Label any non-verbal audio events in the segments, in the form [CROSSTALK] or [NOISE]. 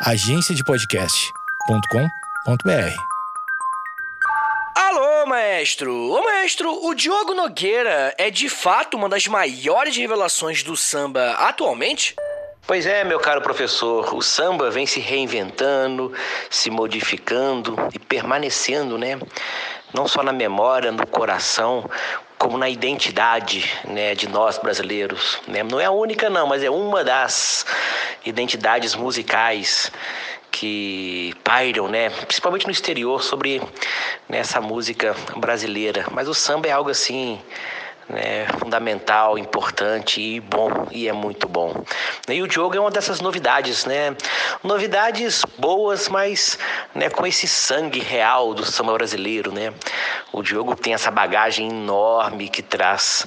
agenciadepodcast.com.br. Alô, maestro! Ô, maestro, o Diogo Nogueira é de fato uma das maiores revelações do samba atualmente? Pois é, meu caro professor, o samba vem se reinventando, se modificando e permanecendo, né? Não só na memória, no coração, como na identidade né, de nós brasileiros. Né? Não é a única, não, mas é uma das identidades musicais que pairam, né, principalmente no exterior, sobre né, essa música brasileira. Mas o samba é algo assim né, fundamental, importante e bom, e é muito bom. E o Diogo é uma dessas novidades, né? Novidades boas, mas né, com esse sangue real do samba brasileiro, né? O Diogo tem essa bagagem enorme que traz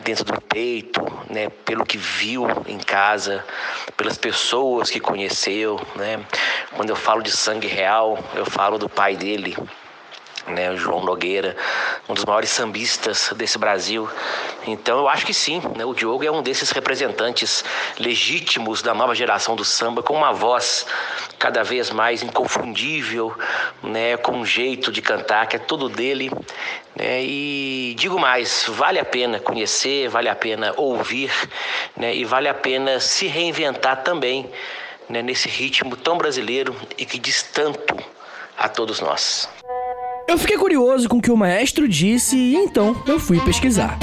dentro do peito, né, pelo que viu em casa, pelas pessoas que conheceu, né? Quando eu falo de sangue real, eu falo do pai dele, né, João Nogueira, um dos maiores sambistas desse Brasil. Então eu acho que sim, né, o Diogo é um desses representantes legítimos da nova geração do samba, com uma voz cada vez mais inconfundível, né, com um jeito de cantar que é todo dele. Né, e digo mais, vale a pena conhecer, vale a pena ouvir, né, e vale a pena se reinventar também né, nesse ritmo tão brasileiro e que diz tanto a todos nós. Eu fiquei curioso com o que o maestro disse e então eu fui pesquisar.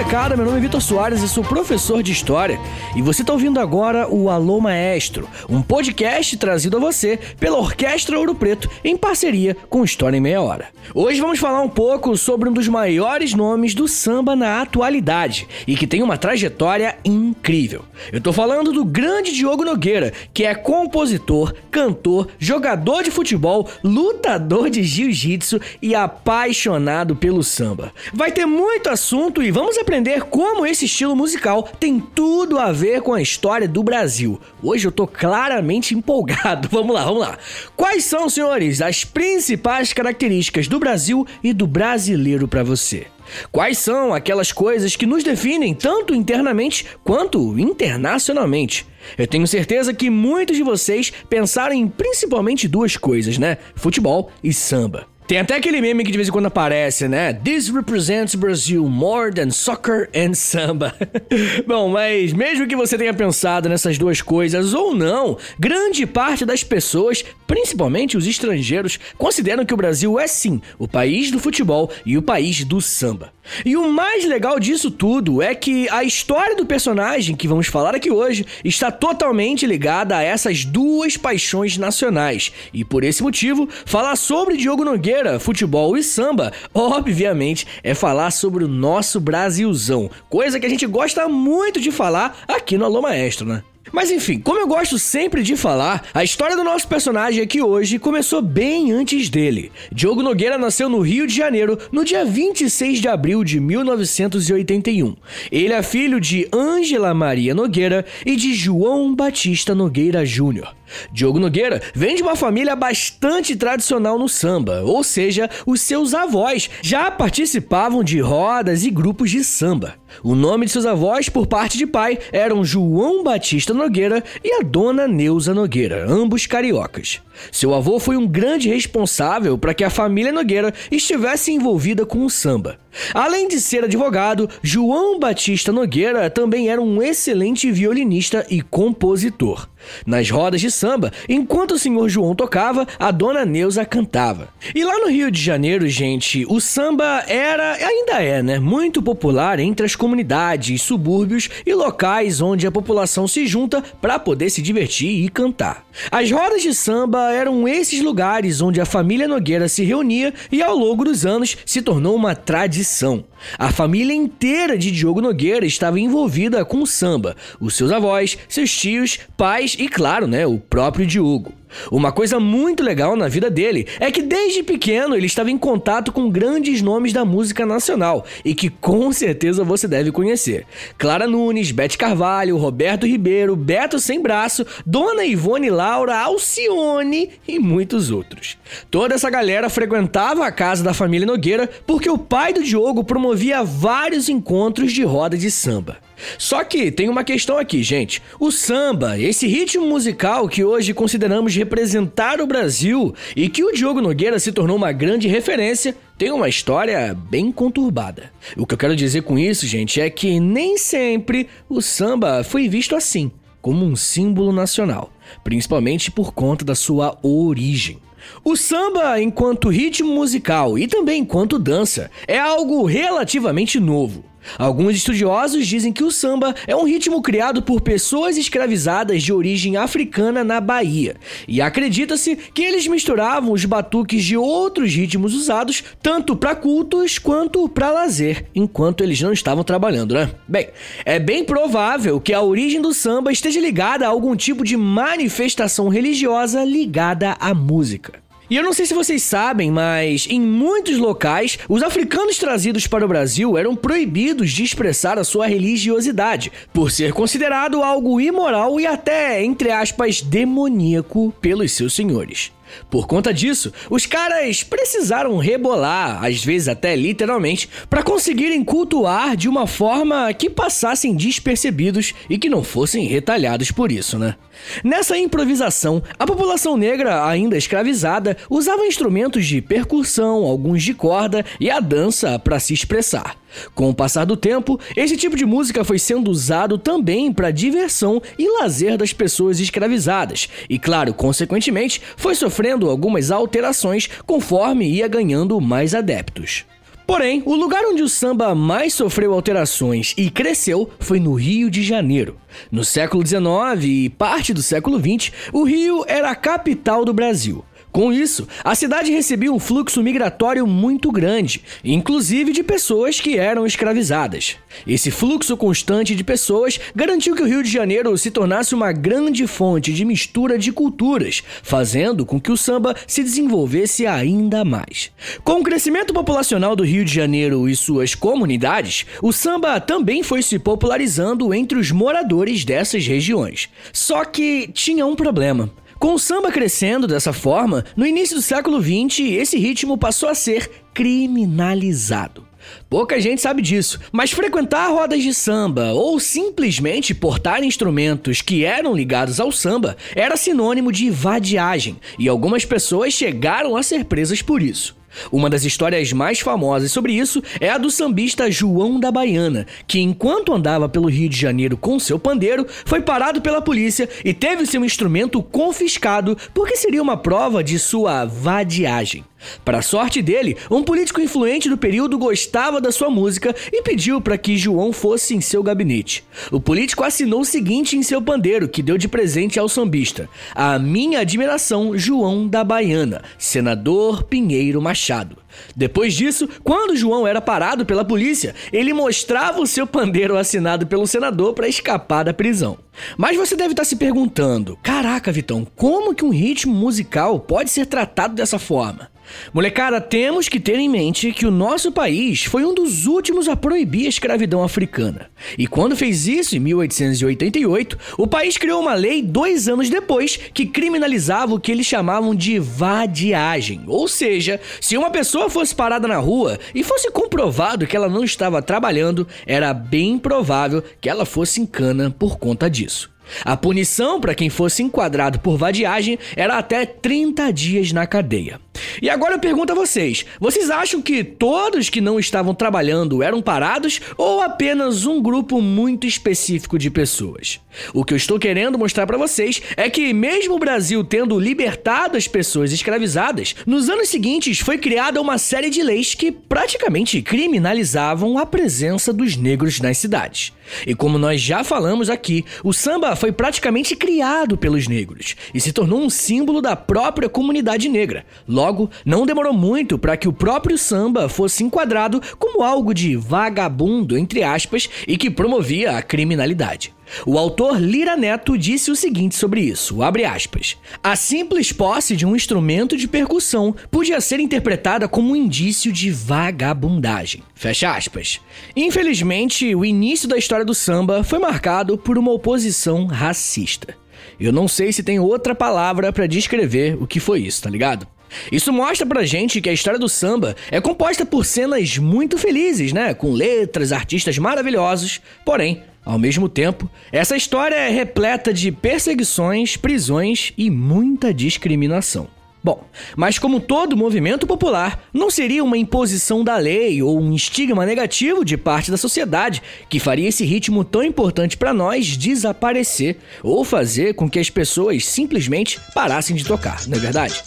Molecada, meu nome é Vitor Soares e sou professor de História. E você está ouvindo agora o Alô Maestro, um podcast trazido a você pela Orquestra Ouro Preto em parceria com História em Meia Hora. Hoje vamos falar um pouco sobre um dos maiores nomes do samba na atualidade e que tem uma trajetória incrível. Eu estou falando do grande Diogo Nogueira, que é compositor, cantor, jogador de futebol, lutador de jiu-jitsu e apaixonado pelo samba. Vai ter muito assunto e vamos aprender como esse estilo musical tem tudo a ver com a história do Brasil. Hoje eu tô claramente empolgado. [LAUGHS] Vamos lá, vamos lá. Quais são, senhores, as principais características do Brasil e do brasileiro para você? Quais são aquelas coisas que nos definem tanto internamente quanto internacionalmente? Eu tenho certeza que muitos de vocês pensaram em principalmente duas coisas, né? Futebol e samba. Tem até aquele meme que de vez em quando aparece, né? This represents Brazil more than soccer and samba. [LAUGHS] Bom, mas mesmo que você tenha pensado nessas duas coisas ou não, grande parte das pessoas, principalmente os estrangeiros, consideram que o Brasil é sim o país do futebol e o país do samba. E o mais legal disso tudo é que a história do personagem que vamos falar aqui hoje está totalmente ligada a essas duas paixões nacionais. E por esse motivo, falar sobre Diogo Nogueira, futebol e samba, obviamente, é falar sobre o nosso Brasilzão, coisa que a gente gosta muito de falar aqui no Alô Maestro, né? Mas enfim, como eu gosto sempre de falar, a história do nosso personagem aqui hoje começou bem antes dele. Diogo Nogueira nasceu no Rio de Janeiro no dia 26 de abril de 1981. Ele é filho de Ângela Maria Nogueira e de João Batista Nogueira Júnior. Diogo Nogueira vem de uma família bastante tradicional no samba, ou seja, os seus avós já participavam de rodas e grupos de samba. O nome de seus avós, por parte de pai, eram João Batista Nogueira e a dona Neuza Nogueira, ambos cariocas. Seu avô foi um grande responsável para que a família Nogueira estivesse envolvida com o samba. Além de ser advogado, João Batista Nogueira também era um excelente violinista e compositor. Nas rodas de samba, enquanto o senhor João tocava, a dona Neuza cantava. E lá no Rio de Janeiro, gente, o samba era, ainda é, né, muito popular entre as comunidades, subúrbios e locais onde a população se junta para poder se divertir e cantar. As rodas de samba eram esses lugares onde a família Nogueira se reunia e ao longo dos anos se tornou uma tradição. A família inteira de Diogo Nogueira estava envolvida com o samba, os seus avós, seus tios, pais e, claro, né, o próprio Diogo. Uma coisa muito legal na vida dele é que desde pequeno ele estava em contato com grandes nomes da música nacional e que com certeza você deve conhecer. Clara Nunes, Bete Carvalho, Roberto Ribeiro, Beto Sem Braço, Dona Ivone Laura, Alcione e muitos outros. Toda essa galera frequentava a casa da família Nogueira porque o pai do Diogo promovia vários encontros de roda de samba. Só que tem uma questão aqui, gente. O samba, esse ritmo musical que hoje consideramos representar o Brasil e que o Diogo Nogueira se tornou uma grande referência, tem uma história bem conturbada. O que eu quero dizer com isso, gente, é que nem sempre o samba foi visto assim, como um símbolo nacional, principalmente por conta da sua origem. O samba, enquanto ritmo musical e também enquanto dança, é algo relativamente novo. Alguns estudiosos dizem que o samba é um ritmo criado por pessoas escravizadas de origem africana na Bahia, e acredita-se que eles misturavam os batuques de outros ritmos usados tanto para cultos quanto para lazer, enquanto eles não estavam trabalhando, né? Bem, é bem provável que a origem do samba esteja ligada a algum tipo de manifestação religiosa ligada à música. E eu não sei se vocês sabem, mas em muitos locais, os africanos trazidos para o Brasil eram proibidos de expressar a sua religiosidade, por ser considerado algo imoral e até, entre aspas, demoníaco pelos seus senhores. Por conta disso, os caras precisaram rebolar, às vezes até literalmente, para conseguirem cultuar de uma forma que passassem despercebidos e que não fossem retalhados por isso, né? Nessa improvisação, a população negra, ainda escravizada, usava instrumentos de percussão, alguns de corda e a dança para se expressar. Com o passar do tempo, esse tipo de música foi sendo usado também para diversão e lazer das pessoas escravizadas, e claro, consequentemente, foi sofrendo algumas alterações conforme ia ganhando mais adeptos. Porém, o lugar onde o samba mais sofreu alterações e cresceu foi no Rio de Janeiro. No século XIX e parte do século XX, o Rio era a capital do Brasil. Com isso, a cidade recebia um fluxo migratório muito grande, inclusive de pessoas que eram escravizadas. Esse fluxo constante de pessoas garantiu que o Rio de Janeiro se tornasse uma grande fonte de mistura de culturas, fazendo com que o samba se desenvolvesse ainda mais. Com o crescimento populacional do Rio de Janeiro e suas comunidades, o samba também foi se popularizando entre os moradores dessas regiões. Só que tinha um problema. Com o samba crescendo dessa forma, no início do século XX, esse ritmo passou a ser criminalizado. Pouca gente sabe disso, mas frequentar rodas de samba ou simplesmente portar instrumentos que eram ligados ao samba era sinônimo de vadiagem, e algumas pessoas chegaram a ser presas por isso. Uma das histórias mais famosas sobre isso é a do sambista João da Baiana, que enquanto andava pelo Rio de Janeiro com seu pandeiro, foi parado pela polícia e teve seu instrumento confiscado porque seria uma prova de sua vadiagem. Para sorte dele, um político influente do período gostava da sua música e pediu para que João fosse em seu gabinete. O político assinou o seguinte em seu pandeiro, que deu de presente ao sambista: A minha admiração, João da Baiana, senador Pinheiro Machado. Depois disso, quando João era parado pela polícia, ele mostrava o seu pandeiro assinado pelo senador para escapar da prisão. Mas você deve estar se perguntando: caraca, Vitão, como que um ritmo musical pode ser tratado dessa forma? Molecada, temos que ter em mente que o nosso país foi um dos últimos a proibir a escravidão africana. E quando fez isso, em 1888, o país criou uma lei dois anos depois que criminalizava o que eles chamavam de vadiagem. Ou seja, se uma pessoa fosse parada na rua e fosse comprovado que ela não estava trabalhando, era bem provável que ela fosse em cana por conta disso. A punição para quem fosse enquadrado por vadiagem era até 30 dias na cadeia. E agora eu pergunto a vocês: vocês acham que todos que não estavam trabalhando eram parados ou apenas um grupo muito específico de pessoas? O que eu estou querendo mostrar para vocês é que, mesmo o Brasil tendo libertado as pessoas escravizadas, nos anos seguintes foi criada uma série de leis que praticamente criminalizavam a presença dos negros nas cidades. E como nós já falamos aqui, o samba foi praticamente criado pelos negros e se tornou um símbolo da própria comunidade negra. Logo Logo, não demorou muito para que o próprio samba fosse enquadrado como algo de vagabundo, entre aspas, e que promovia a criminalidade. O autor Lira Neto disse o seguinte sobre isso, abre aspas. A simples posse de um instrumento de percussão podia ser interpretada como um indício de vagabundagem. Fecha aspas. Infelizmente, o início da história do samba foi marcado por uma oposição racista. Eu não sei se tem outra palavra para descrever o que foi isso, tá ligado? Isso mostra pra gente que a história do samba é composta por cenas muito felizes, né? Com letras, artistas maravilhosos, porém, ao mesmo tempo, essa história é repleta de perseguições, prisões e muita discriminação. Bom, mas como todo movimento popular, não seria uma imposição da lei ou um estigma negativo de parte da sociedade que faria esse ritmo tão importante para nós desaparecer ou fazer com que as pessoas simplesmente parassem de tocar, não é verdade?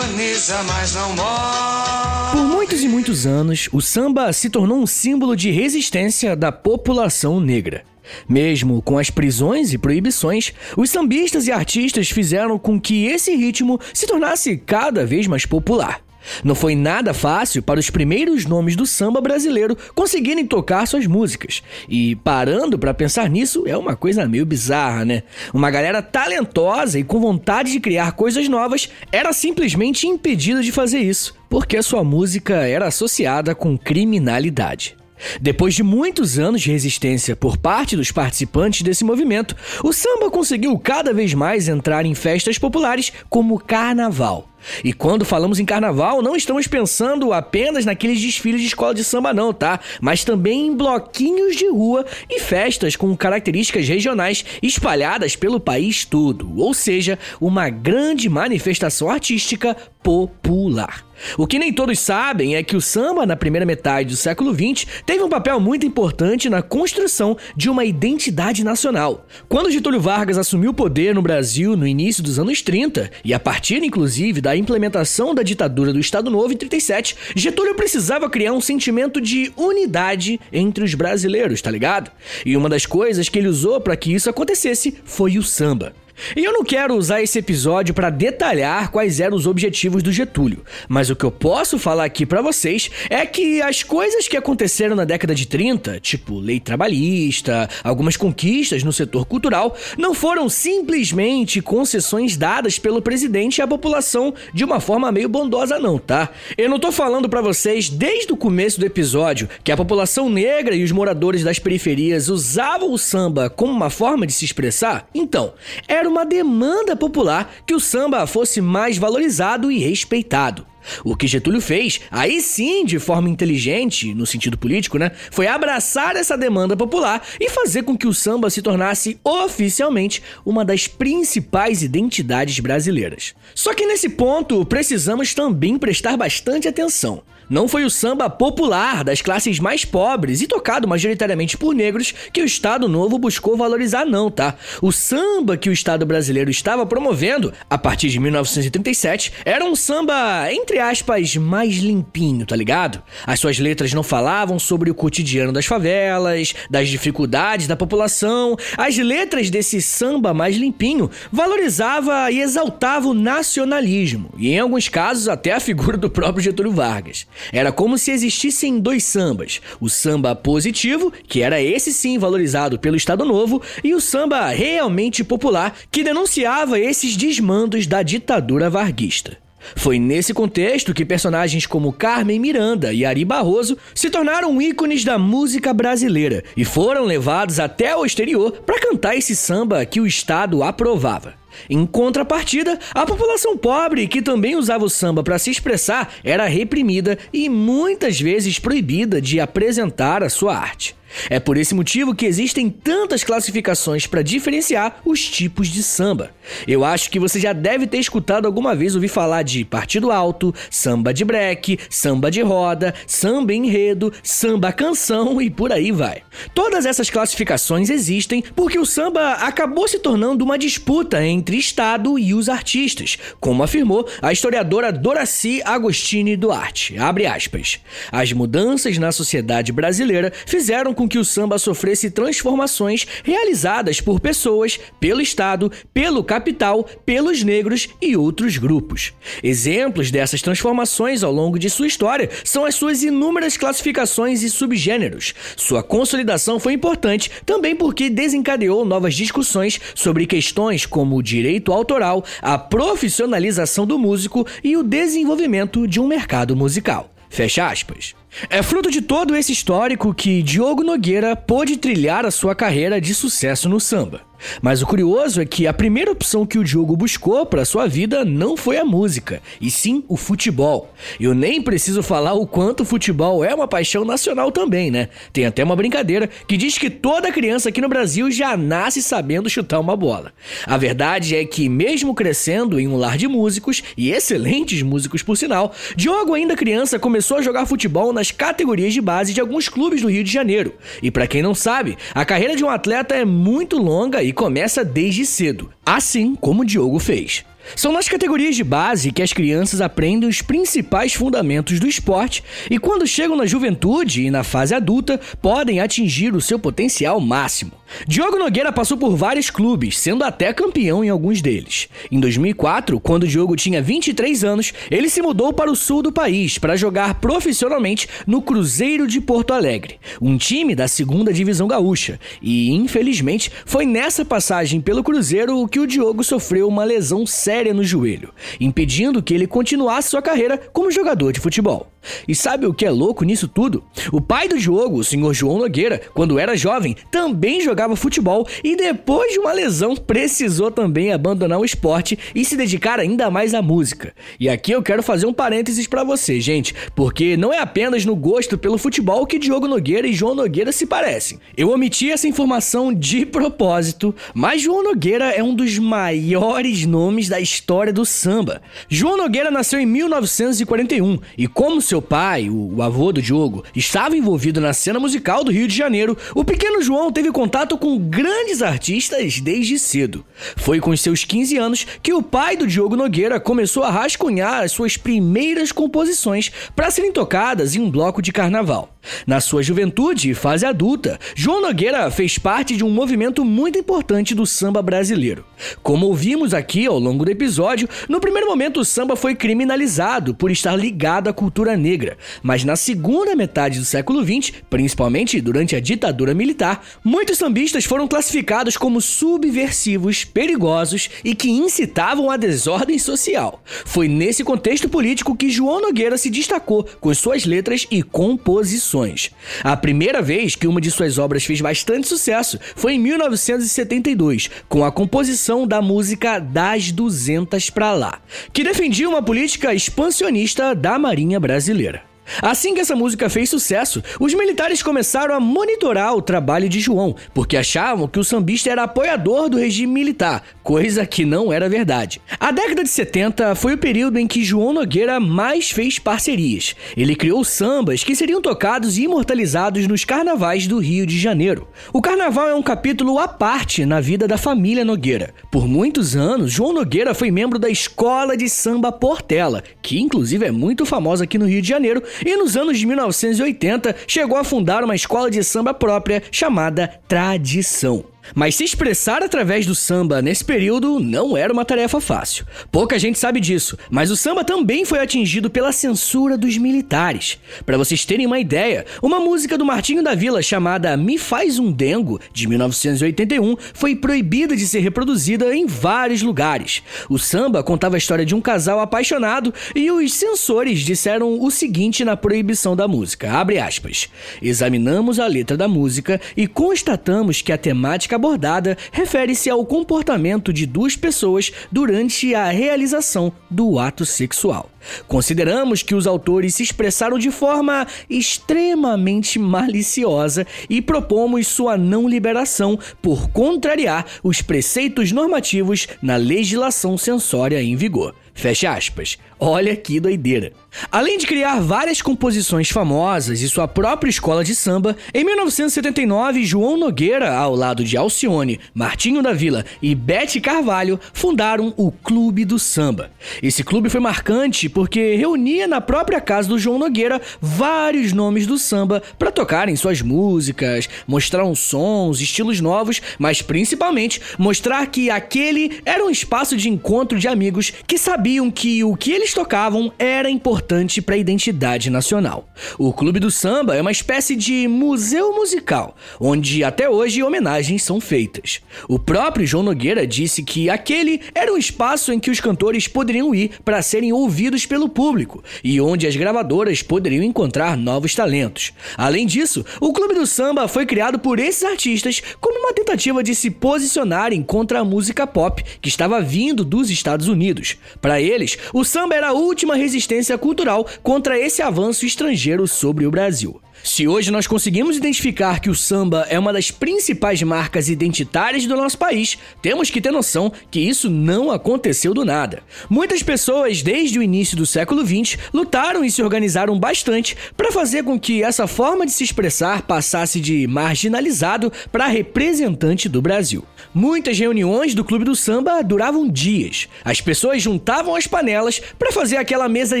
Agoniza, mas não morre. Por muitos e muitos anos, o samba se tornou um símbolo de resistência da população negra. Mesmo com as prisões e proibições, os sambistas e artistas fizeram com que esse ritmo se tornasse cada vez mais popular. Não foi nada fácil para os primeiros nomes do samba brasileiro conseguirem tocar suas músicas. E parando para pensar nisso, é uma coisa meio bizarra, né? Uma galera talentosa e com vontade de criar coisas novas era simplesmente impedida de fazer isso, porque sua música era associada com criminalidade. Depois de muitos anos de resistência por parte dos participantes desse movimento, o samba conseguiu cada vez mais entrar em festas populares como carnaval. E quando falamos em carnaval, não estamos pensando apenas naqueles desfiles de escola de samba, não, tá? Mas também em bloquinhos de rua e festas com características regionais espalhadas pelo país todo. Ou seja, uma grande manifestação artística popular. O que nem todos sabem é que o samba, na primeira metade do século XX, teve um papel muito importante na construção de uma identidade nacional. Quando Getúlio Vargas assumiu o poder no Brasil no início dos anos 30, e a partir inclusive da implementação da ditadura do Estado Novo em 37, Getúlio precisava criar um sentimento de unidade entre os brasileiros, tá ligado? E uma das coisas que ele usou para que isso acontecesse foi o samba. E eu não quero usar esse episódio para detalhar quais eram os objetivos do Getúlio, mas o que eu posso falar aqui para vocês é que as coisas que aconteceram na década de 30, tipo lei trabalhista, algumas conquistas no setor cultural, não foram simplesmente concessões dadas pelo presidente à população de uma forma meio bondosa não, tá? Eu não tô falando para vocês desde o começo do episódio que a população negra e os moradores das periferias usavam o samba como uma forma de se expressar? Então, era uma demanda popular que o samba fosse mais valorizado e respeitado. O que Getúlio fez, aí sim de forma inteligente, no sentido político, né? Foi abraçar essa demanda popular e fazer com que o samba se tornasse oficialmente uma das principais identidades brasileiras. Só que nesse ponto precisamos também prestar bastante atenção. Não foi o samba popular das classes mais pobres e tocado majoritariamente por negros que o Estado Novo buscou valorizar, não, tá? O samba que o Estado brasileiro estava promovendo a partir de 1937 era um samba, entre aspas, mais limpinho, tá ligado? As suas letras não falavam sobre o cotidiano das favelas, das dificuldades da população. As letras desse samba mais limpinho valorizava e exaltava o nacionalismo, e em alguns casos até a figura do próprio Getúlio Vargas. Era como se existissem dois sambas: o samba positivo, que era esse sim valorizado pelo Estado Novo, e o samba realmente popular, que denunciava esses desmandos da ditadura varguista. Foi nesse contexto que personagens como Carmen Miranda e Ari Barroso se tornaram ícones da música brasileira e foram levados até o exterior para cantar esse samba que o Estado aprovava. Em contrapartida, a população pobre, que também usava o samba para se expressar, era reprimida e muitas vezes proibida de apresentar a sua arte. É por esse motivo que existem tantas classificações para diferenciar os tipos de samba. Eu acho que você já deve ter escutado alguma vez ouvir falar de partido alto, samba de breque, samba de roda, samba enredo, samba canção e por aí vai. Todas essas classificações existem porque o samba acabou se tornando uma disputa entre Estado e os artistas, como afirmou a historiadora Doraci Agostini Duarte. Abre aspas. As mudanças na sociedade brasileira fizeram com que o samba sofresse transformações realizadas por pessoas, pelo Estado, pelo capital, pelos negros e outros grupos. Exemplos dessas transformações ao longo de sua história são as suas inúmeras classificações e subgêneros. Sua consolidação foi importante também porque desencadeou novas discussões sobre questões como o direito autoral, a profissionalização do músico e o desenvolvimento de um mercado musical. Fecha aspas. É fruto de todo esse histórico que Diogo Nogueira pôde trilhar a sua carreira de sucesso no samba. Mas o curioso é que a primeira opção que o Diogo buscou para sua vida não foi a música, e sim o futebol. Eu nem preciso falar o quanto o futebol é uma paixão nacional também, né? Tem até uma brincadeira que diz que toda criança aqui no Brasil já nasce sabendo chutar uma bola. A verdade é que, mesmo crescendo em um lar de músicos, e excelentes músicos por sinal, Diogo, ainda criança, começou a jogar futebol nas categorias de base de alguns clubes do Rio de Janeiro. E para quem não sabe, a carreira de um atleta é muito longa e começa desde cedo, assim como o Diogo fez. São nas categorias de base que as crianças aprendem os principais fundamentos do esporte e, quando chegam na juventude e na fase adulta, podem atingir o seu potencial máximo. Diogo Nogueira passou por vários clubes, sendo até campeão em alguns deles. Em 2004, quando Diogo tinha 23 anos, ele se mudou para o sul do país para jogar profissionalmente no Cruzeiro de Porto Alegre, um time da segunda divisão gaúcha. E, infelizmente, foi nessa passagem pelo Cruzeiro que o Diogo sofreu uma lesão séria séria no joelho, impedindo que ele continuasse sua carreira como jogador de futebol. E sabe o que é louco nisso tudo? O pai do Diogo, o senhor João Nogueira, quando era jovem, também jogava futebol e depois de uma lesão precisou também abandonar o esporte e se dedicar ainda mais à música. E aqui eu quero fazer um parênteses para você, gente, porque não é apenas no gosto pelo futebol que Diogo Nogueira e João Nogueira se parecem. Eu omiti essa informação de propósito, mas João Nogueira é um dos maiores nomes da história do samba. João Nogueira nasceu em 1941 e como seu pai, o avô do Diogo, estava envolvido na cena musical do Rio de Janeiro, o pequeno João teve contato com grandes artistas desde cedo. Foi com seus 15 anos que o pai do Diogo Nogueira começou a rascunhar as suas primeiras composições para serem tocadas em um bloco de carnaval. Na sua juventude e fase adulta, João Nogueira fez parte de um movimento muito importante do samba brasileiro. Como ouvimos aqui ao longo do episódio, no primeiro momento o samba foi criminalizado por estar ligado à cultura negra, mas na segunda metade do século XX, principalmente durante a ditadura militar, muitos sambistas foram classificados como subversivos, perigosos e que incitavam a desordem social. Foi nesse contexto político que João Nogueira se destacou com suas letras e composições. A primeira vez que uma de suas obras fez bastante sucesso foi em 1972, com a composição da música Das 200 para lá, que defendia uma política expansionista da Marinha Brasileira. Assim que essa música fez sucesso, os militares começaram a monitorar o trabalho de João, porque achavam que o sambista era apoiador do regime militar, coisa que não era verdade. A década de 70 foi o período em que João Nogueira mais fez parcerias. Ele criou sambas que seriam tocados e imortalizados nos carnavais do Rio de Janeiro. O carnaval é um capítulo à parte na vida da família Nogueira. Por muitos anos, João Nogueira foi membro da Escola de Samba Portela, que inclusive é muito famosa aqui no Rio de Janeiro e nos anos de 1980 chegou a fundar uma escola de samba própria chamada Tradição. Mas se expressar através do samba nesse período não era uma tarefa fácil. Pouca gente sabe disso, mas o samba também foi atingido pela censura dos militares. Para vocês terem uma ideia, uma música do Martinho da Vila chamada Me Faz um Dengo, de 1981, foi proibida de ser reproduzida em vários lugares. O samba contava a história de um casal apaixonado e os censores disseram o seguinte na proibição da música, abre aspas, Examinamos a letra da música e constatamos que a temática abordada refere-se ao comportamento de duas pessoas durante a realização do ato sexual. Consideramos que os autores se expressaram de forma extremamente maliciosa e propomos sua não liberação por contrariar os preceitos normativos na legislação censória em vigor. Fecha aspas. Olha que doideira. Além de criar várias composições famosas e sua própria escola de samba, em 1979, João Nogueira, ao lado de Alcione, Martinho da Vila e Bete Carvalho, fundaram o Clube do Samba. Esse clube foi marcante porque reunia na própria casa do João Nogueira vários nomes do samba para tocarem suas músicas, mostrar uns sons, estilos novos, mas principalmente mostrar que aquele era um espaço de encontro de amigos que sabiam que o que eles tocavam era importante para a identidade nacional. O Clube do Samba é uma espécie de museu musical, onde até hoje homenagens são feitas. O próprio João Nogueira disse que aquele era um espaço em que os cantores poderiam ir para serem ouvidos pelo público e onde as gravadoras poderiam encontrar novos talentos. Além disso, o Clube do Samba foi criado por esses artistas como uma tentativa de se posicionarem contra a música pop que estava vindo dos Estados Unidos. Para eles, o samba era a última resistência cultural contra esse avanço estrangeiro sobre o Brasil. Se hoje nós conseguimos identificar que o samba é uma das principais marcas identitárias do nosso país, temos que ter noção que isso não aconteceu do nada. Muitas pessoas, desde o início do século XX, lutaram e se organizaram bastante para fazer com que essa forma de se expressar passasse de marginalizado para representante do Brasil. Muitas reuniões do Clube do Samba duravam dias. As pessoas juntavam as panelas para fazer aquela mesa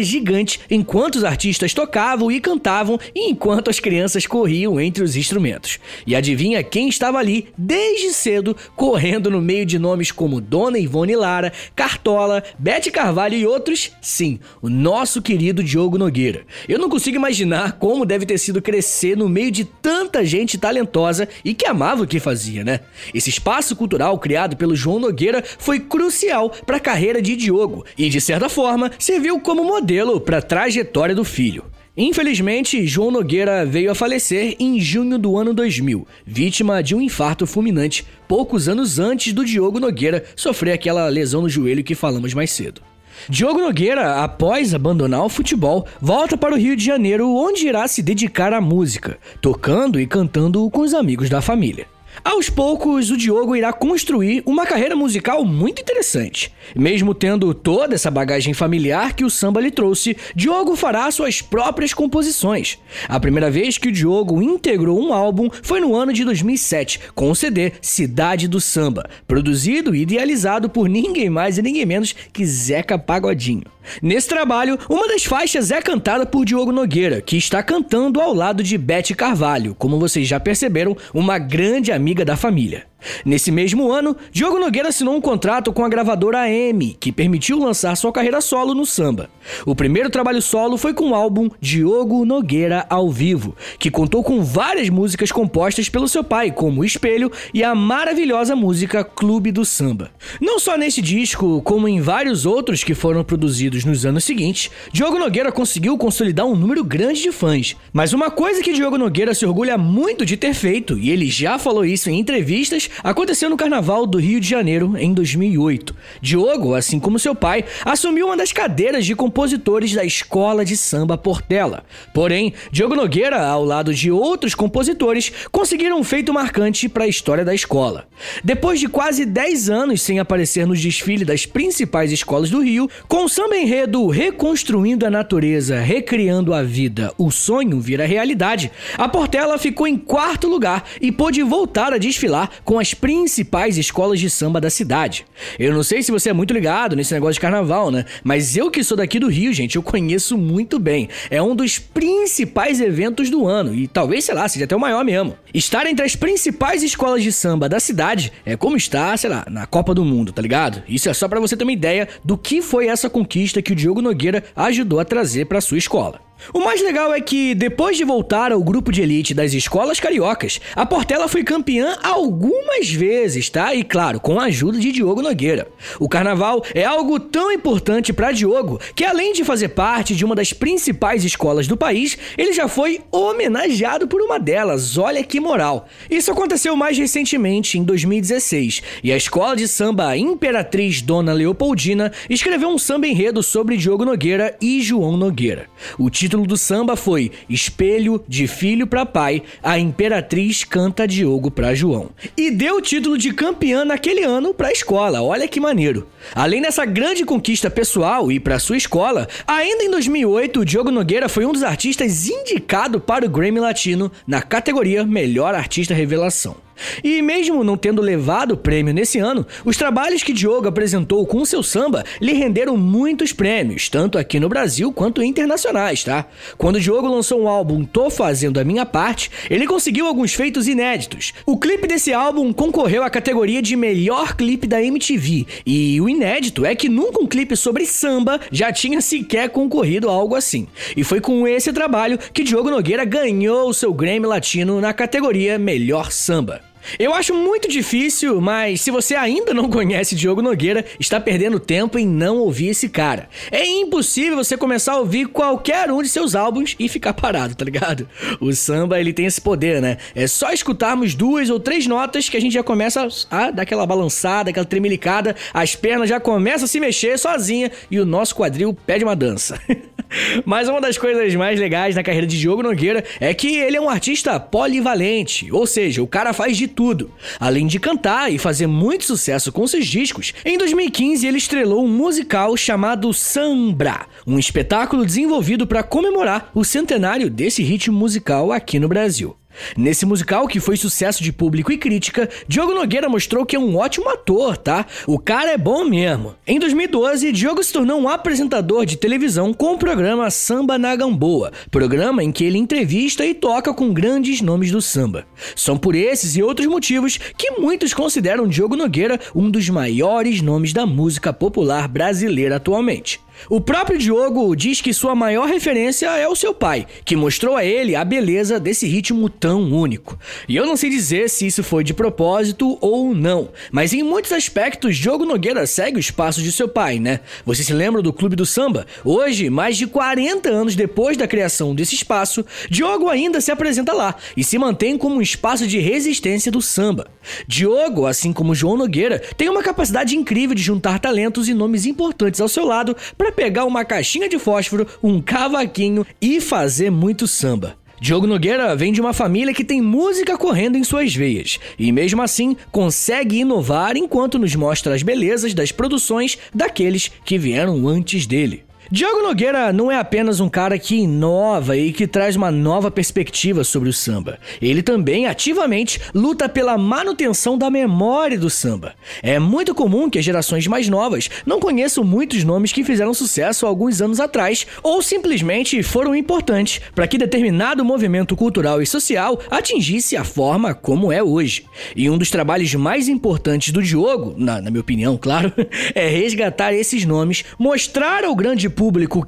gigante enquanto os artistas tocavam e cantavam e enquanto as crianças corriam entre os instrumentos. E adivinha quem estava ali desde cedo, correndo no meio de nomes como Dona Ivone Lara, Cartola, Bete Carvalho e outros? Sim, o nosso querido Diogo Nogueira. Eu não consigo imaginar como deve ter sido crescer no meio de tanta gente talentosa e que amava o que fazia, né? Esse espaço cultural criado pelo João Nogueira foi crucial para a carreira de Diogo e, de certa forma, serviu como modelo para a trajetória do filho. Infelizmente, João Nogueira veio a falecer em junho do ano 2000, vítima de um infarto fulminante, poucos anos antes do Diogo Nogueira sofrer aquela lesão no joelho que falamos mais cedo. Diogo Nogueira, após abandonar o futebol, volta para o Rio de Janeiro, onde irá se dedicar à música, tocando e cantando com os amigos da família. Aos poucos, o Diogo irá construir uma carreira musical muito interessante. Mesmo tendo toda essa bagagem familiar que o samba lhe trouxe, Diogo fará suas próprias composições. A primeira vez que o Diogo integrou um álbum foi no ano de 2007, com o CD Cidade do Samba, produzido e idealizado por ninguém mais e ninguém menos que Zeca Pagodinho. Nesse trabalho, uma das faixas é cantada por Diogo Nogueira, que está cantando ao lado de Bete Carvalho, como vocês já perceberam, uma grande amiga da família. Nesse mesmo ano, Diogo Nogueira assinou um contrato com a gravadora AM, que permitiu lançar sua carreira solo no samba. O primeiro trabalho solo foi com o álbum Diogo Nogueira ao vivo, que contou com várias músicas compostas pelo seu pai, como Espelho e a maravilhosa música Clube do Samba. Não só nesse disco, como em vários outros que foram produzidos nos anos seguintes, Diogo Nogueira conseguiu consolidar um número grande de fãs. Mas uma coisa que Diogo Nogueira se orgulha muito de ter feito, e ele já falou isso em entrevistas, aconteceu no Carnaval do Rio de Janeiro em 2008. Diogo, assim como seu pai, assumiu uma das cadeiras de compositores da Escola de Samba Portela. Porém, Diogo Nogueira, ao lado de outros compositores, conseguiram um feito marcante para a história da escola. Depois de quase 10 anos sem aparecer nos desfiles das principais escolas do Rio, com o samba enredo Reconstruindo a Natureza, Recriando a Vida, o sonho vira realidade, a Portela ficou em quarto lugar e pôde voltar a desfilar com as principais escolas de samba da cidade. Eu não sei se você é muito ligado nesse negócio de carnaval, né? Mas eu que sou daqui do Rio, gente, eu conheço muito bem. É um dos principais eventos do ano e talvez, sei lá, seja até o maior mesmo. Estar entre as principais escolas de samba da cidade é como estar, sei lá, na Copa do Mundo, tá ligado? Isso é só para você ter uma ideia do que foi essa conquista que o Diogo Nogueira ajudou a trazer para sua escola. O mais legal é que, depois de voltar ao grupo de elite das escolas cariocas, a Portela foi campeã algumas vezes, tá? E claro, com a ajuda de Diogo Nogueira. O carnaval é algo tão importante para Diogo que, além de fazer parte de uma das principais escolas do país, ele já foi homenageado por uma delas. Olha que moral. Isso aconteceu mais recentemente, em 2016, e a escola de samba Imperatriz Dona Leopoldina escreveu um samba enredo sobre Diogo Nogueira e João Nogueira. O título título do samba foi Espelho de Filho para Pai, a Imperatriz canta Diogo para João. E deu o título de campeã naquele ano para a escola, olha que maneiro. Além dessa grande conquista pessoal e para sua escola, ainda em 2008 o Diogo Nogueira foi um dos artistas indicado para o Grammy Latino na categoria Melhor Artista Revelação. E mesmo não tendo levado o prêmio nesse ano, os trabalhos que Diogo apresentou com seu samba lhe renderam muitos prêmios, tanto aqui no Brasil quanto internacionais, tá? Quando Diogo lançou um álbum Tô Fazendo a Minha Parte, ele conseguiu alguns feitos inéditos. O clipe desse álbum concorreu à categoria de melhor clipe da MTV, e o inédito é que nunca um clipe sobre samba já tinha sequer concorrido a algo assim. E foi com esse trabalho que Diogo Nogueira ganhou o seu Grammy Latino na categoria Melhor Samba. Eu acho muito difícil, mas se você ainda não conhece Diogo Nogueira, está perdendo tempo em não ouvir esse cara. É impossível você começar a ouvir qualquer um de seus álbuns e ficar parado, tá ligado? O samba, ele tem esse poder, né? É só escutarmos duas ou três notas que a gente já começa a dar aquela balançada, aquela tremelicada, as pernas já começam a se mexer sozinha e o nosso quadril pede uma dança. [LAUGHS] Mas uma das coisas mais legais na carreira de Diogo Nogueira é que ele é um artista polivalente, ou seja, o cara faz de tudo. Além de cantar e fazer muito sucesso com seus discos, em 2015 ele estrelou um musical chamado Sambra, um espetáculo desenvolvido para comemorar o centenário desse ritmo musical aqui no Brasil. Nesse musical, que foi sucesso de público e crítica, Diogo Nogueira mostrou que é um ótimo ator, tá? O cara é bom mesmo. Em 2012, Diogo se tornou um apresentador de televisão com o programa Samba na Gamboa, programa em que ele entrevista e toca com grandes nomes do samba. São por esses e outros motivos que muitos consideram Diogo Nogueira um dos maiores nomes da música popular brasileira atualmente. O próprio Diogo diz que sua maior referência é o seu pai, que mostrou a ele a beleza desse ritmo tão único. E eu não sei dizer se isso foi de propósito ou não, mas em muitos aspectos, Diogo Nogueira segue os passos de seu pai, né? Você se lembra do Clube do Samba? Hoje, mais de 40 anos depois da criação desse espaço, Diogo ainda se apresenta lá e se mantém como um espaço de resistência do samba. Diogo, assim como João Nogueira, tem uma capacidade incrível de juntar talentos e nomes importantes ao seu lado para pegar uma caixinha de fósforo, um cavaquinho e fazer muito samba. Diogo Nogueira vem de uma família que tem música correndo em suas veias e, mesmo assim, consegue inovar enquanto nos mostra as belezas das produções daqueles que vieram antes dele. Diogo Nogueira não é apenas um cara que inova e que traz uma nova perspectiva sobre o samba. Ele também ativamente luta pela manutenção da memória do samba. É muito comum que as gerações mais novas não conheçam muitos nomes que fizeram sucesso alguns anos atrás ou simplesmente foram importantes para que determinado movimento cultural e social atingisse a forma como é hoje. E um dos trabalhos mais importantes do Diogo, na, na minha opinião, [LAUGHS] claro, é resgatar esses nomes, mostrar ao grande público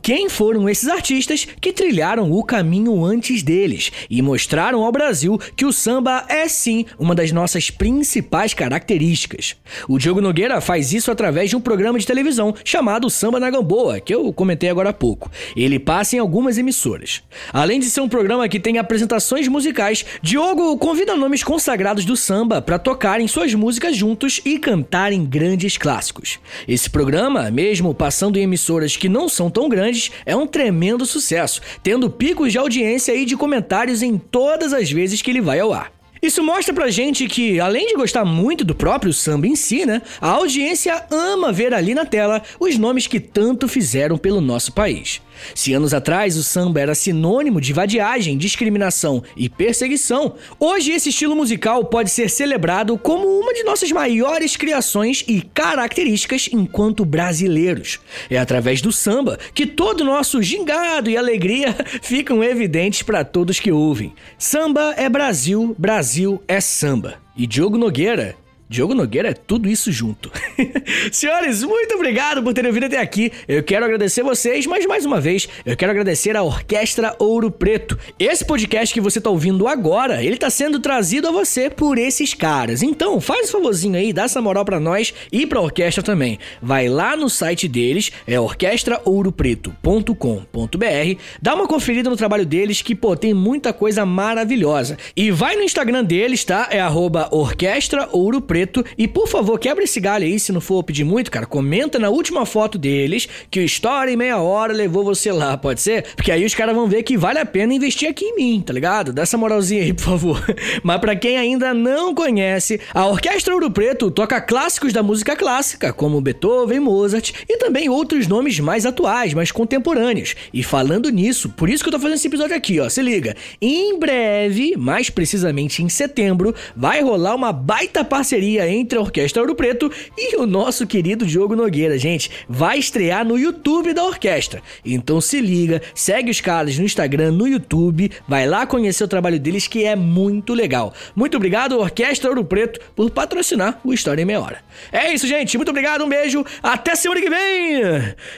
quem foram esses artistas que trilharam o caminho antes deles e mostraram ao Brasil que o samba é sim uma das nossas principais características. O Diogo Nogueira faz isso através de um programa de televisão chamado Samba na Gamboa, que eu comentei agora há pouco. Ele passa em algumas emissoras. Além de ser um programa que tem apresentações musicais, Diogo convida nomes consagrados do samba para tocarem suas músicas juntos e cantarem grandes clássicos. Esse programa, mesmo passando em emissoras que não são são tão grandes, é um tremendo sucesso, tendo picos de audiência e de comentários em todas as vezes que ele vai ao ar. Isso mostra pra gente que, além de gostar muito do próprio samba em si, né, a audiência ama ver ali na tela os nomes que tanto fizeram pelo nosso país. Se anos atrás o samba era sinônimo de vadiagem, discriminação e perseguição, hoje esse estilo musical pode ser celebrado como uma de nossas maiores criações e características enquanto brasileiros. É através do samba que todo nosso gingado e alegria [LAUGHS] ficam evidentes para todos que ouvem. Samba é Brasil Brasil é samba. E Diogo Nogueira Diogo Nogueira é tudo isso junto. [LAUGHS] Senhores, muito obrigado por terem vindo até aqui. Eu quero agradecer vocês, mas mais uma vez, eu quero agradecer a Orquestra Ouro Preto. Esse podcast que você está ouvindo agora, ele está sendo trazido a você por esses caras. Então, faz um favorzinho aí, dá essa moral para nós e para a orquestra também. Vai lá no site deles, é orquestraouropreto.com.br, dá uma conferida no trabalho deles que, pô, tem muita coisa maravilhosa. E vai no Instagram deles, tá? É arroba Orquestra Ouro Preto Preto. E por favor, quebra esse galho aí, se não for pedir muito, cara. Comenta na última foto deles que o Story em meia hora levou você lá, pode ser? Porque aí os caras vão ver que vale a pena investir aqui em mim, tá ligado? Dá essa moralzinha aí, por favor. [LAUGHS] Mas para quem ainda não conhece, a Orquestra Ouro Preto toca clássicos da música clássica, como Beethoven, Mozart e também outros nomes mais atuais, mais contemporâneos. E falando nisso, por isso que eu tô fazendo esse episódio aqui, ó. Se liga. Em breve, mais precisamente em setembro, vai rolar uma baita parceria entre a Orquestra Ouro Preto e o nosso querido Diogo Nogueira, gente. Vai estrear no YouTube da orquestra. Então se liga, segue os caras no Instagram, no YouTube, vai lá conhecer o trabalho deles que é muito legal. Muito obrigado, Orquestra Ouro Preto, por patrocinar o História em Meia Hora. É isso, gente. Muito obrigado, um beijo, até semana que vem!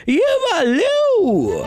E valeu!